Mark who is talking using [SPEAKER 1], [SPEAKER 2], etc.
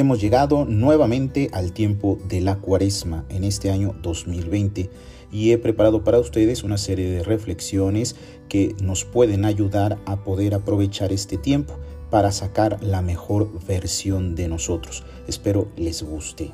[SPEAKER 1] Hemos llegado nuevamente al tiempo de la cuaresma en este año 2020 y he preparado para ustedes una serie de reflexiones que nos pueden ayudar a poder aprovechar este tiempo para sacar la mejor versión de nosotros. Espero les guste.